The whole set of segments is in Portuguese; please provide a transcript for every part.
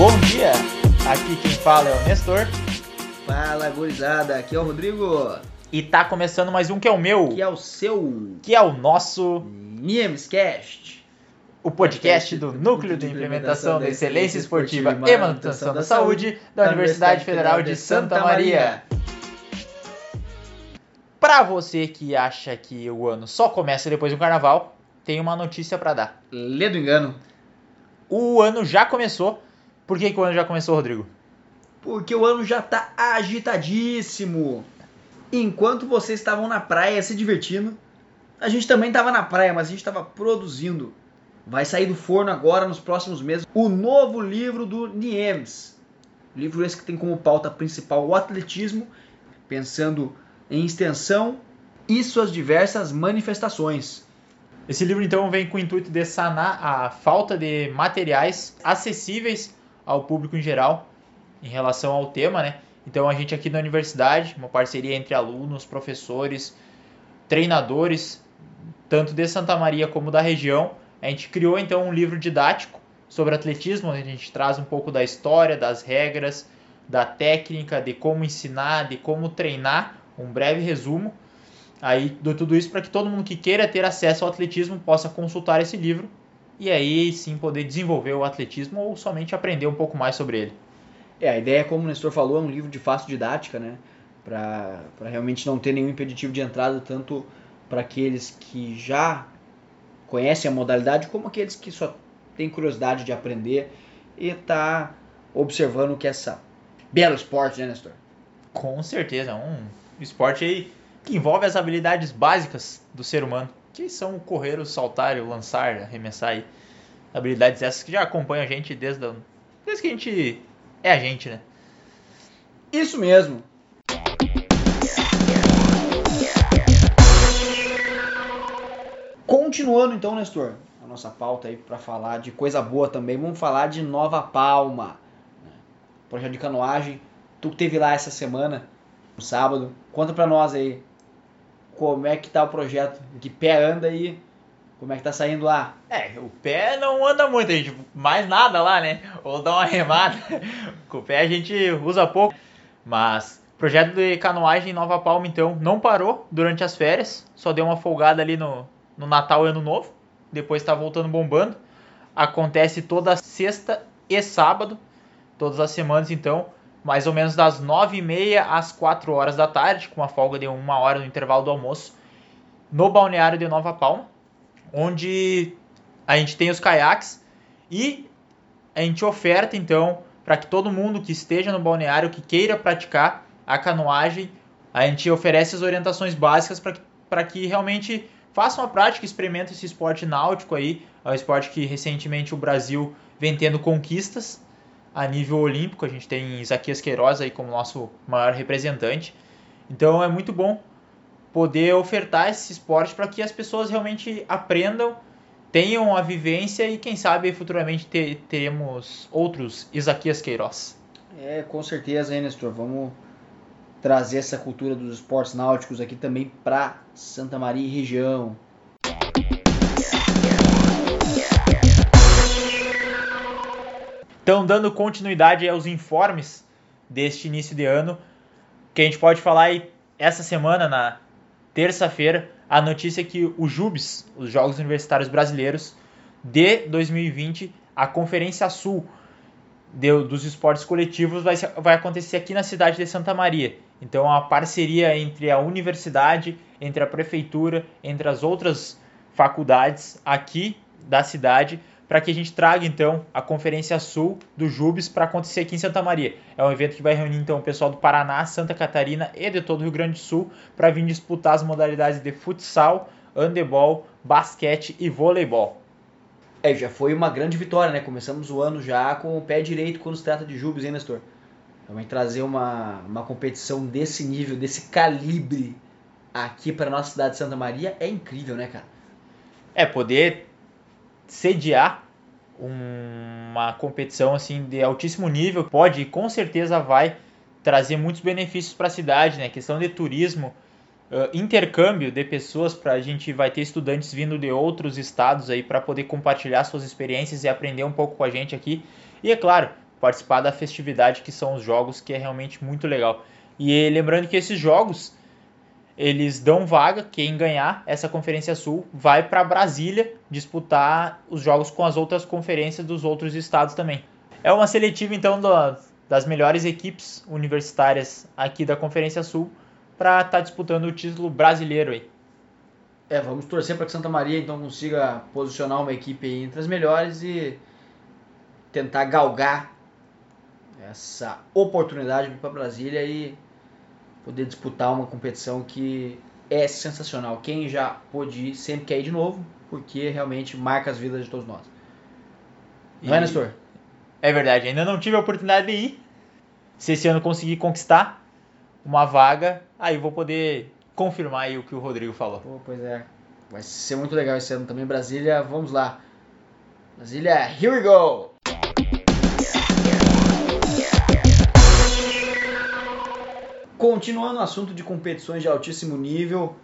Bom dia! Aqui quem fala é o Nestor. Fala, gurizada. Aqui é o Rodrigo. E tá começando mais um que é o meu, Que é o seu que é o nosso, Niemscast. o podcast do Núcleo de Implementação da Excelência Esportiva e Manutenção da Saúde da Universidade Federal de Santa Maria. Pra você que acha que o ano só começa depois do carnaval, tem uma notícia pra dar. Lê do engano. O ano já começou. Por que, que o ano já começou, Rodrigo? Porque o ano já tá agitadíssimo. Enquanto vocês estavam na praia se divertindo, a gente também tava na praia, mas a gente tava produzindo. Vai sair do forno agora, nos próximos meses, o novo livro do Niemes. Livro esse que tem como pauta principal o atletismo, pensando em extensão e suas diversas manifestações. Esse livro então vem com o intuito de sanar a falta de materiais acessíveis ao público em geral em relação ao tema, né? Então a gente aqui na universidade, uma parceria entre alunos, professores, treinadores, tanto de Santa Maria como da região, a gente criou então um livro didático sobre atletismo, onde a gente traz um pouco da história, das regras, da técnica, de como ensinar, de como treinar, um breve resumo aí de tudo isso para que todo mundo que queira ter acesso ao atletismo possa consultar esse livro e aí sim poder desenvolver o atletismo ou somente aprender um pouco mais sobre ele. É, a ideia, como o Nestor falou, é um livro de fácil didática, né? Para realmente não ter nenhum impeditivo de entrada, tanto para aqueles que já conhecem a modalidade, como aqueles que só têm curiosidade de aprender e tá observando que essa belo esporte, né, Nestor? Com certeza, um esporte aí que envolve as habilidades básicas do ser humano, que são correr, o saltar, o lançar, arremessar aí. Habilidades essas que já acompanham a gente desde, desde que a gente é a gente, né? Isso mesmo. Continuando então, Nestor, a nossa pauta aí para falar de coisa boa também, vamos falar de Nova Palma. né? Projeto de canoagem, tu que teve lá essa semana, no sábado, conta pra nós aí como é que tá o projeto, em que pé anda aí, como é que tá saindo lá. É, o pé não anda muito, a gente mais nada lá, né? Ou dá uma remada. Com o pé a gente usa pouco. Mas o projeto de canoagem em Nova Palma, então, não parou durante as férias. Só deu uma folgada ali no, no Natal e Ano Novo. Depois tá voltando bombando. Acontece toda sexta e sábado. Todas as semanas, então. Mais ou menos das 9h30 às 4 horas da tarde. Com uma folga de uma hora no intervalo do almoço. No balneário de Nova Palma onde a gente tem os caiaques e a gente oferta então para que todo mundo que esteja no balneário que queira praticar a canoagem, a gente oferece as orientações básicas para que realmente façam a prática, experimentem esse esporte náutico aí, é um esporte que recentemente o Brasil vem tendo conquistas a nível olímpico, a gente tem Isaquias Queiroz aí como nosso maior representante. Então é muito bom poder ofertar esse esporte para que as pessoas realmente aprendam, tenham a vivência e quem sabe futuramente ter, teremos outros Isaquias Queiroz. É, com certeza, hein, Nestor? Vamos trazer essa cultura dos esportes náuticos aqui também para Santa Maria e região. Então, dando continuidade aos informes deste início de ano, que a gente pode falar aí essa semana, na terça-feira, a notícia é que o JUBS, os Jogos Universitários Brasileiros de 2020, a Conferência Sul de, dos Esportes Coletivos vai, vai acontecer aqui na cidade de Santa Maria. Então, a parceria entre a universidade, entre a prefeitura, entre as outras faculdades aqui da cidade para que a gente traga então a Conferência Sul do Jubes para acontecer aqui em Santa Maria. É um evento que vai reunir então o pessoal do Paraná, Santa Catarina e de todo o Rio Grande do Sul para vir disputar as modalidades de futsal, handebol, basquete e voleibol. É, já foi uma grande vitória, né? Começamos o ano já com o pé direito quando se trata de Jubes, hein, Nestor? Também trazer uma, uma competição desse nível, desse calibre aqui para nossa cidade de Santa Maria é incrível, né, cara? É, poder sediar uma competição assim de altíssimo nível pode e com certeza vai trazer muitos benefícios para a cidade, né? Questão de turismo, uh, intercâmbio de pessoas para a gente vai ter estudantes vindo de outros estados aí para poder compartilhar suas experiências e aprender um pouco com a gente aqui. E é claro, participar da festividade que são os jogos, que é realmente muito legal. E lembrando que esses jogos eles dão vaga, quem ganhar essa Conferência Sul vai para Brasília disputar os jogos com as outras conferências dos outros estados também. É uma seletiva então das melhores equipes universitárias aqui da Conferência Sul para estar tá disputando o título brasileiro aí. É, vamos torcer para que Santa Maria então consiga posicionar uma equipe entre as melhores e tentar galgar essa oportunidade para Brasília e poder disputar uma competição que é sensacional. Quem já pôde ir sempre quer ir de novo, porque realmente marca as vidas de todos nós. Não é, Nestor? É verdade, ainda não tive a oportunidade de ir. Se esse ano conseguir conquistar uma vaga, aí vou poder confirmar aí o que o Rodrigo falou. Pô, pois é. Vai ser muito legal esse ano também. Brasília, vamos lá. Brasília, here we go! Continuando o assunto de competições de altíssimo nível,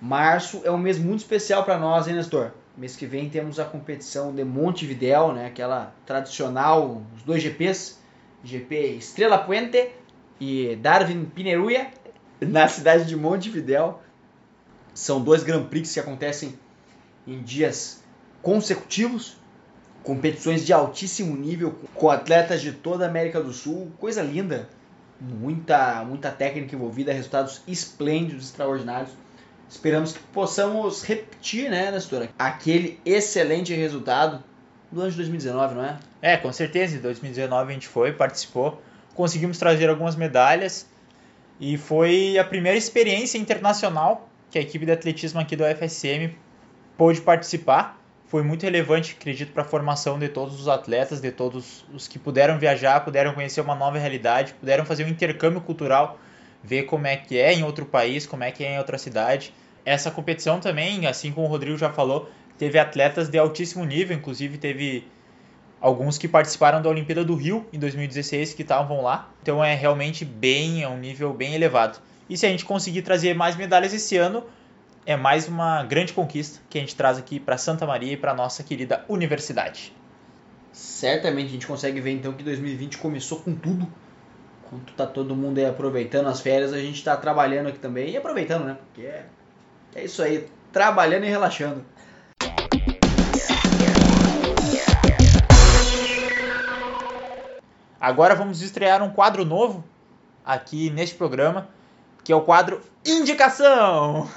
março é um mês muito especial para nós, hein, Nestor? Mês que vem temos a competição de Montevidéu, né? Aquela tradicional, os dois GPs, GP Estrela Puente e Darwin Pineruia, na cidade de Montevidéu. São dois Grand Prix que acontecem em dias consecutivos, competições de altíssimo nível com atletas de toda a América do Sul, coisa linda muita, muita técnica envolvida, resultados esplêndidos, extraordinários. Esperamos que possamos repetir, né, Nestor, aquele excelente resultado do ano de 2019, não é? É, com certeza. Em 2019 a gente foi, participou, conseguimos trazer algumas medalhas e foi a primeira experiência internacional que a equipe de atletismo aqui do FSM pôde participar foi muito relevante, acredito, para a formação de todos os atletas, de todos os que puderam viajar, puderam conhecer uma nova realidade, puderam fazer um intercâmbio cultural, ver como é que é em outro país, como é que é em outra cidade. Essa competição também, assim como o Rodrigo já falou, teve atletas de altíssimo nível, inclusive teve alguns que participaram da Olimpíada do Rio em 2016 que estavam lá. Então é realmente bem, é um nível bem elevado. E se a gente conseguir trazer mais medalhas esse ano, é mais uma grande conquista que a gente traz aqui para Santa Maria e para nossa querida universidade. Certamente a gente consegue ver então que 2020 começou com tudo. Enquanto tá todo mundo aí aproveitando as férias, a gente está trabalhando aqui também e aproveitando, né? Porque é, é isso aí, trabalhando e relaxando. Agora vamos estrear um quadro novo aqui neste programa, que é o quadro Indicação.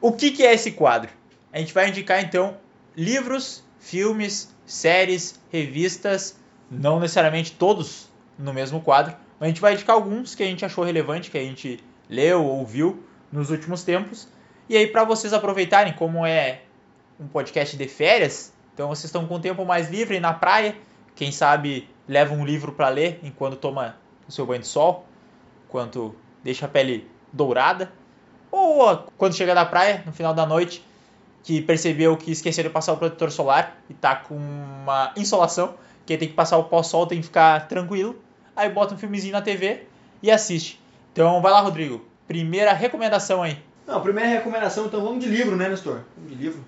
O que, que é esse quadro? A gente vai indicar então livros, filmes, séries, revistas, não necessariamente todos no mesmo quadro, mas a gente vai indicar alguns que a gente achou relevante, que a gente leu ou viu nos últimos tempos. E aí, para vocês aproveitarem, como é um podcast de férias, então vocês estão com o tempo mais livre na praia, quem sabe leva um livro para ler enquanto toma o seu banho de sol, enquanto deixa a pele dourada. Ou quando chega da praia, no final da noite, que percebeu que esqueceu de passar o protetor solar e tá com uma insolação, que tem que passar o pó-sol, tem que ficar tranquilo. Aí bota um filmezinho na TV e assiste. Então vai lá, Rodrigo. Primeira recomendação aí. Não, primeira recomendação, então vamos de livro, né, Nestor? Vamos de livro.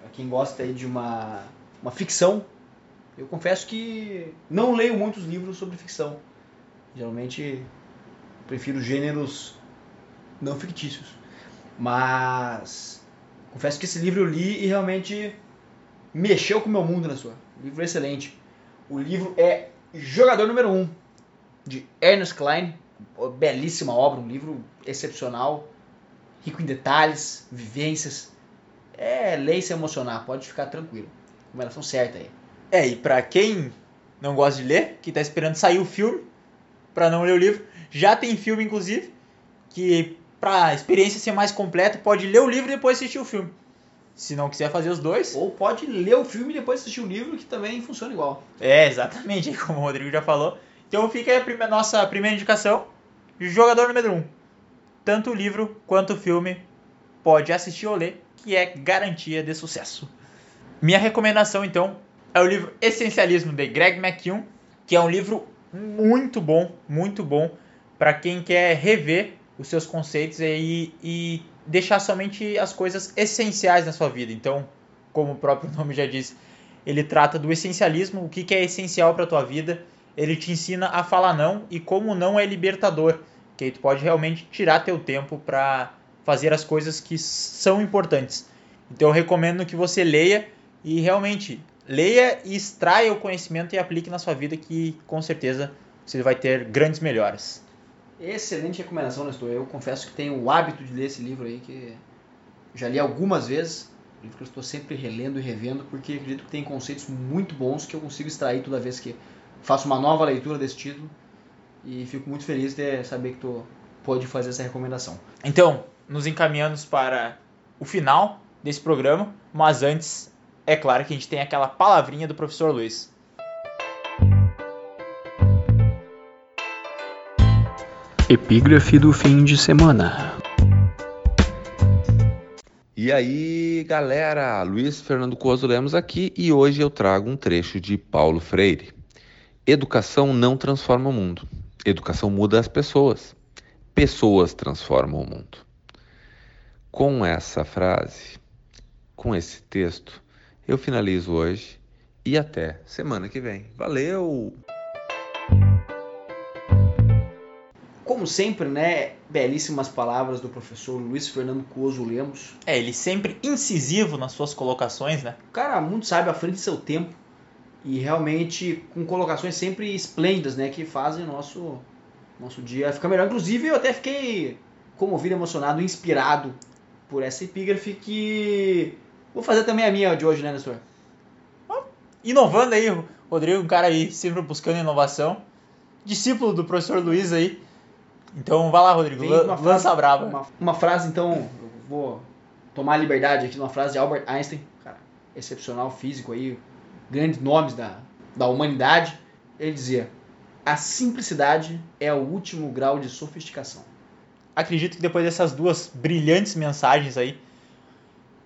Pra quem gosta aí de uma, uma ficção, eu confesso que não leio muitos livros sobre ficção. Geralmente prefiro gêneros não fictícios. Mas confesso que esse livro eu li e realmente mexeu com o meu mundo na sua. livro excelente. O livro é Jogador Número 1, de Ernest Klein. Belíssima obra, um livro excepcional, rico em detalhes, vivências. É lei se emocionar, pode ficar tranquilo. Recomendação certa aí. É, e pra quem não gosta de ler, que tá esperando sair o filme, para não ler o livro, já tem filme inclusive, que para a experiência ser mais completa, pode ler o livro e depois assistir o filme. Se não quiser fazer os dois. Ou pode ler o filme e depois assistir o livro, que também funciona igual. É, exatamente, como o Rodrigo já falou. Então fica aí a prima, nossa primeira indicação. Jogador número 1. Um. Tanto o livro quanto o filme pode assistir ou ler, que é garantia de sucesso. Minha recomendação, então, é o livro Essencialismo, de Greg McKeown, que é um livro muito bom, muito bom, para quem quer rever os seus conceitos e, e deixar somente as coisas essenciais na sua vida. Então, como o próprio nome já diz, ele trata do essencialismo, o que, que é essencial para tua vida. Ele te ensina a falar não e como não é libertador, que aí tu pode realmente tirar teu tempo para fazer as coisas que são importantes. Então eu recomendo que você leia e realmente leia e extraia o conhecimento e aplique na sua vida que com certeza você vai ter grandes melhoras. Excelente recomendação, Nestor. Eu confesso que tenho o hábito de ler esse livro aí, que já li algumas vezes. Livro que eu estou sempre relendo e revendo, porque acredito que tem conceitos muito bons que eu consigo extrair toda vez que faço uma nova leitura desse título. E fico muito feliz de saber que tu pode fazer essa recomendação. Então, nos encaminhando para o final desse programa, mas antes, é claro que a gente tem aquela palavrinha do professor Luiz. Epígrafe do fim de semana. E aí, galera, Luiz Fernando Coso Lemos aqui e hoje eu trago um trecho de Paulo Freire. Educação não transforma o mundo. Educação muda as pessoas. Pessoas transformam o mundo. Com essa frase, com esse texto, eu finalizo hoje e até semana que vem. Valeu! Como sempre, né? Belíssimas palavras do professor Luiz Fernando Cuoso Lemos. É, ele sempre incisivo nas suas colocações, né? O cara muito sabe à frente do seu tempo e realmente com colocações sempre esplêndidas, né? Que fazem o nosso, nosso dia ficar melhor. Inclusive, eu até fiquei comovido, emocionado, inspirado por essa epígrafe que vou fazer também a minha de hoje, né, Nestor? Inovando aí, Rodrigo, um cara aí sempre buscando inovação. Discípulo do professor Luiz aí. Então vai lá, Rodrigo, lança frase- a braba. Uma, uma frase, então, eu vou tomar a liberdade aqui de uma frase de Albert Einstein, cara, excepcional físico aí, grandes nomes da, da humanidade. Ele dizia: A simplicidade é o último grau de sofisticação. Acredito que depois dessas duas brilhantes mensagens aí,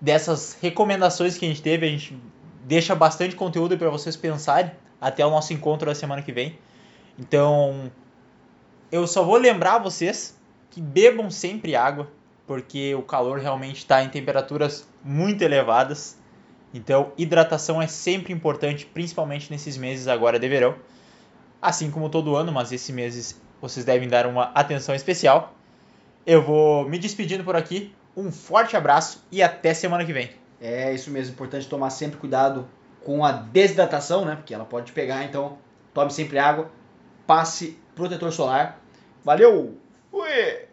dessas recomendações que a gente teve, a gente deixa bastante conteúdo para vocês pensarem até o nosso encontro da semana que vem. Então, eu só vou lembrar vocês que bebam sempre água, porque o calor realmente está em temperaturas muito elevadas. Então, hidratação é sempre importante, principalmente nesses meses agora de verão. Assim como todo ano, mas esses meses vocês devem dar uma atenção especial. Eu vou me despedindo por aqui. Um forte abraço e até semana que vem. É isso mesmo, importante tomar sempre cuidado com a desidratação, né? Porque ela pode pegar, então tome sempre água, passe protetor solar. Valeu! Fui!